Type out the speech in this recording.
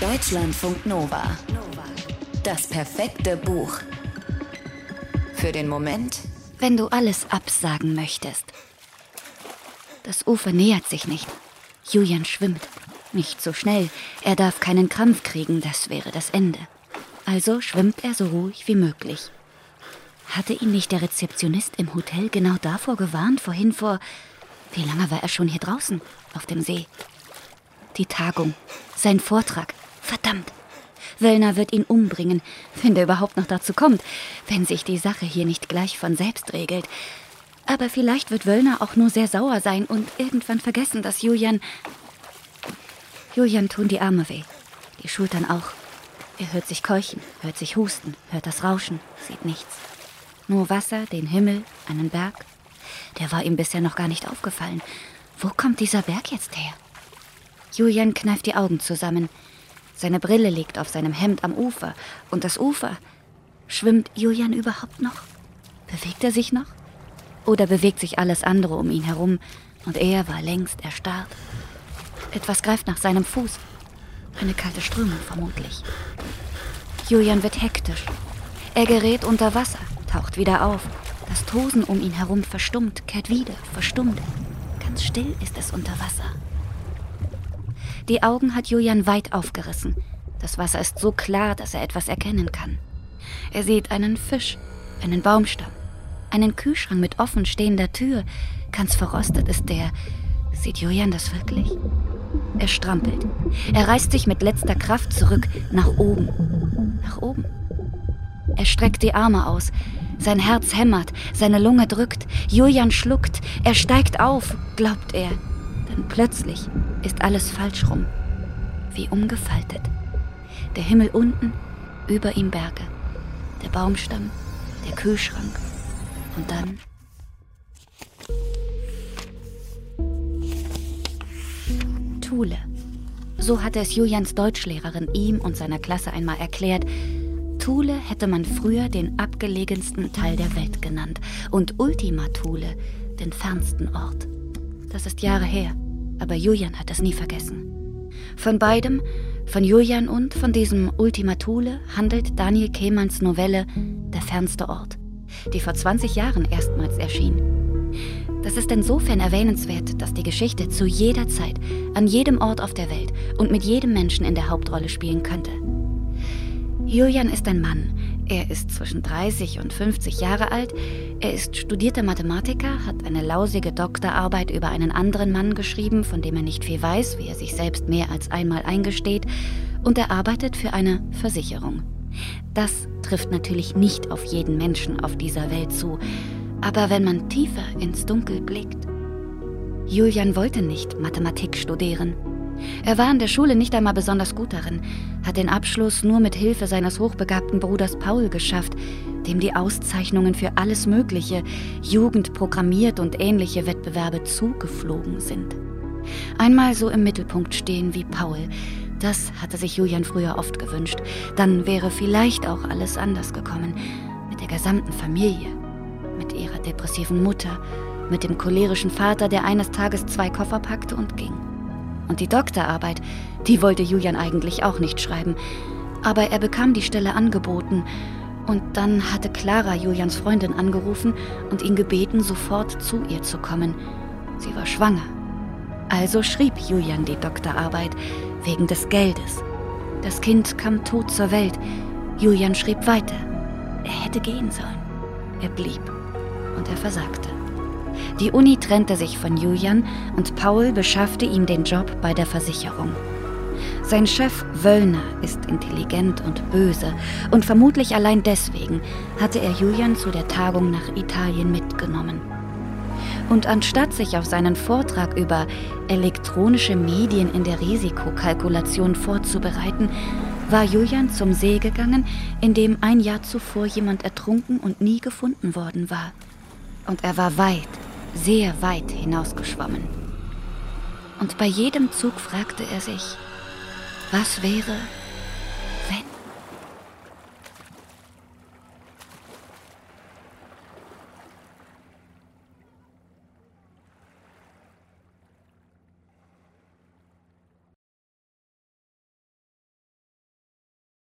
Deutschlandfunk Nova. Das perfekte Buch. Für den Moment, wenn du alles absagen möchtest. Das Ufer nähert sich nicht. Julian schwimmt. Nicht so schnell. Er darf keinen Krampf kriegen, das wäre das Ende. Also schwimmt er so ruhig wie möglich. Hatte ihn nicht der Rezeptionist im Hotel genau davor gewarnt, vorhin vor. Wie lange war er schon hier draußen, auf dem See? Die Tagung, sein Vortrag. Verdammt! Wöllner wird ihn umbringen, wenn der überhaupt noch dazu kommt, wenn sich die Sache hier nicht gleich von selbst regelt. Aber vielleicht wird Wöllner auch nur sehr sauer sein und irgendwann vergessen, dass Julian. Julian tun die Arme weh, die Schultern auch. Er hört sich keuchen, hört sich husten, hört das Rauschen, sieht nichts. Nur Wasser, den Himmel, einen Berg. Der war ihm bisher noch gar nicht aufgefallen. Wo kommt dieser Berg jetzt her? Julian kneift die Augen zusammen. Seine Brille liegt auf seinem Hemd am Ufer. Und das Ufer. Schwimmt Julian überhaupt noch? Bewegt er sich noch? Oder bewegt sich alles andere um ihn herum und er war längst erstarrt? Etwas greift nach seinem Fuß. Eine kalte Strömung vermutlich. Julian wird hektisch. Er gerät unter Wasser, taucht wieder auf. Das Tosen um ihn herum verstummt, kehrt wieder, verstummt. Ganz still ist es unter Wasser. Die Augen hat Julian weit aufgerissen. Das Wasser ist so klar, dass er etwas erkennen kann. Er sieht einen Fisch, einen Baumstamm, einen Kühlschrank mit offen stehender Tür. Ganz verrostet ist der. Sieht Julian das wirklich? Er strampelt. Er reißt sich mit letzter Kraft zurück, nach oben. Nach oben. Er streckt die Arme aus. Sein Herz hämmert, seine Lunge drückt. Julian schluckt. Er steigt auf, glaubt er. Dann plötzlich ist alles falsch rum. Wie umgefaltet. Der Himmel unten, über ihm Berge. Der Baumstamm, der Kühlschrank. Und dann Thule. So hatte es Julians Deutschlehrerin ihm und seiner Klasse einmal erklärt. Thule hätte man früher den abgelegensten Teil der Welt genannt und Ultima Thule den fernsten Ort. Das ist Jahre her, aber Julian hat es nie vergessen. Von beidem, von Julian und von diesem Ultima Thule, handelt Daniel Kehmanns Novelle Der fernste Ort, die vor 20 Jahren erstmals erschien. Das ist insofern erwähnenswert, dass die Geschichte zu jeder Zeit, an jedem Ort auf der Welt und mit jedem Menschen in der Hauptrolle spielen könnte. Julian ist ein Mann. Er ist zwischen 30 und 50 Jahre alt. Er ist studierter Mathematiker, hat eine lausige Doktorarbeit über einen anderen Mann geschrieben, von dem er nicht viel weiß, wie er sich selbst mehr als einmal eingesteht, und er arbeitet für eine Versicherung. Das trifft natürlich nicht auf jeden Menschen auf dieser Welt zu, aber wenn man tiefer ins Dunkel blickt. Julian wollte nicht Mathematik studieren. Er war in der Schule nicht einmal besonders gut darin, hat den Abschluss nur mit Hilfe seines hochbegabten Bruders Paul geschafft, dem die Auszeichnungen für alles Mögliche, Jugend programmiert und ähnliche Wettbewerbe zugeflogen sind. Einmal so im Mittelpunkt stehen wie Paul, das hatte sich Julian früher oft gewünscht. Dann wäre vielleicht auch alles anders gekommen, mit der gesamten Familie mit ihrer depressiven Mutter, mit dem cholerischen Vater, der eines Tages zwei Koffer packte und ging. Und die Doktorarbeit, die wollte Julian eigentlich auch nicht schreiben, aber er bekam die Stelle angeboten und dann hatte Clara Julians Freundin angerufen und ihn gebeten, sofort zu ihr zu kommen. Sie war schwanger. Also schrieb Julian die Doktorarbeit wegen des Geldes. Das Kind kam tot zur Welt. Julian schrieb weiter. Er hätte gehen sollen. Er blieb und er versagte. Die Uni trennte sich von Julian und Paul beschaffte ihm den Job bei der Versicherung. Sein Chef Wöllner ist intelligent und böse und vermutlich allein deswegen hatte er Julian zu der Tagung nach Italien mitgenommen. Und anstatt sich auf seinen Vortrag über elektronische Medien in der Risikokalkulation vorzubereiten, war Julian zum See gegangen, in dem ein Jahr zuvor jemand ertrunken und nie gefunden worden war und er war weit, sehr weit hinausgeschwommen. Und bei jedem Zug fragte er sich, was wäre,